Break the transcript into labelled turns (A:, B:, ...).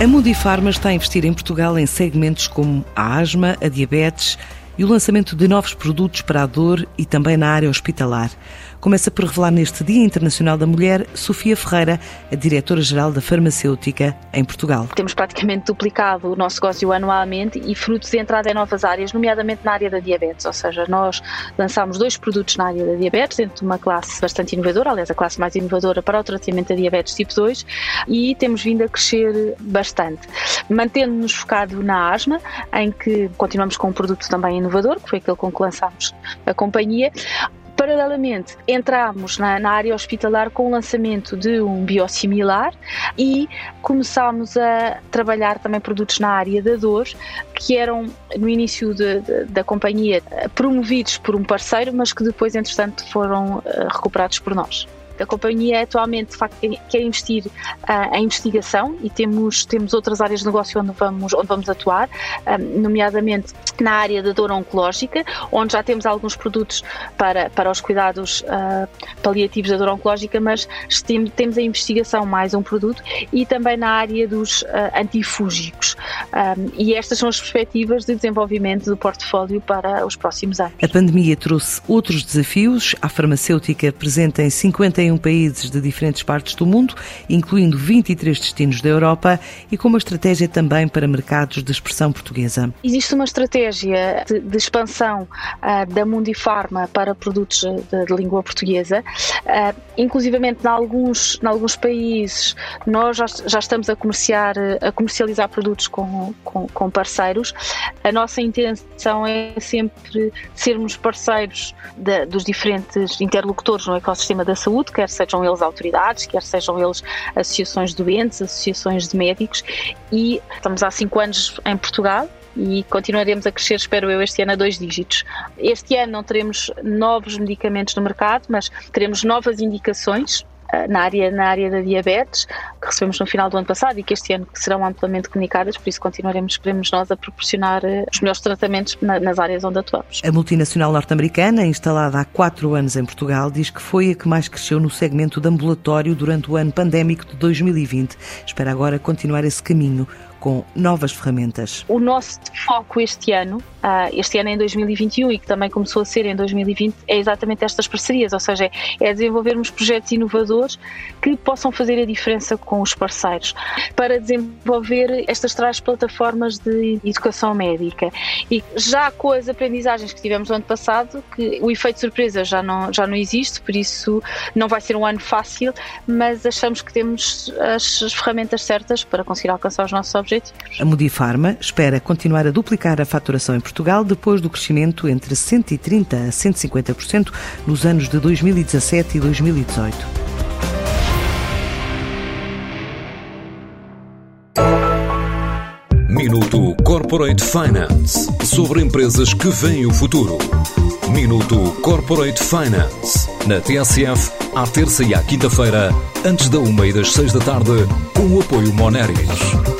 A: A Mundifarma está a investir em Portugal em segmentos como a asma, a diabetes e o lançamento de novos produtos para a dor e também na área hospitalar. Começa por revelar neste Dia Internacional da Mulher Sofia Ferreira, a diretora-geral da farmacêutica em Portugal.
B: Temos praticamente duplicado o nosso negócio anualmente e frutos de entrada em novas áreas, nomeadamente na área da diabetes, ou seja, nós lançámos dois produtos na área da diabetes, dentro de uma classe bastante inovadora, aliás, a classe mais inovadora para o tratamento da diabetes tipo 2, e temos vindo a crescer bastante. Mantendo-nos focado na asma, em que continuamos com um produto também inovador, que foi aquele com que lançámos a companhia, Paralelamente, entramos na, na, área hospitalar com o lançamento de um biosimilar e começámos a trabalhar também produtos na área da dor, que eram no início de, de, da companhia promovidos por um parceiro, mas que depois, entretanto, foram uh, recuperados por nós. A companhia atualmente de facto, quer investir uh, em investigação e temos, temos outras áreas de negócio onde vamos, onde vamos atuar, um, nomeadamente na área da dor oncológica, onde já temos alguns produtos para, para os cuidados uh, paliativos da dor oncológica, mas temos a investigação mais um produto e também na área dos uh, antifúngicos. Um, e estas são as perspectivas de desenvolvimento do portfólio para os próximos anos.
A: A pandemia trouxe outros desafios. A farmacêutica presente em 51 31 países de diferentes partes do mundo, incluindo 23 destinos da Europa, e com uma estratégia também para mercados de expressão portuguesa.
B: Existe uma estratégia de, de expansão uh, da Mundifarma para produtos de, de língua portuguesa, uh, inclusivamente em alguns, em alguns países nós já, já estamos a, comerciar, a comercializar produtos com, com, com parceiros. A nossa intenção é sempre sermos parceiros de, dos diferentes interlocutores no ecossistema da saúde, quer sejam eles autoridades, quer sejam eles associações de doentes, associações de médicos, e estamos há cinco anos em Portugal e continuaremos a crescer, espero eu, este ano a dois dígitos. Este ano não teremos novos medicamentos no mercado, mas teremos novas indicações eh, na área, na área da diabetes, que recebemos no final do ano passado e que este ano serão amplamente comunicadas, por isso continuaremos, esperemos nós, a proporcionar eh, os melhores tratamentos nas áreas onde atuamos.
A: A multinacional norte-americana, instalada há quatro anos em Portugal, diz que foi a que mais cresceu no segmento de ambulatório durante o ano pandémico de 2020. Espera agora continuar esse caminho com novas ferramentas.
B: O nosso foco este ano, ah, este ano em 2021 e que também começou a ser em 2020, é exatamente estas parcerias, ou seja, é desenvolvermos projetos inovadores que possam fazer a diferença com os parceiros para desenvolver estas três plataformas de educação médica. E já com as aprendizagens que tivemos no ano passado, que o efeito surpresa já não, já não existe, por isso não vai ser um ano fácil, mas achamos que temos as ferramentas certas para conseguir alcançar os nossos objetivos.
A: A Mudifarma espera continuar a duplicar a faturação em Portugal depois do crescimento entre 130% a 150% nos anos de 2017 e 2018.
C: Minuto Corporate Finance sobre empresas que veem o futuro. Minuto Corporate Finance na TSF, à terça e à quinta-feira, antes da uma e das seis da tarde, com o apoio Moneris.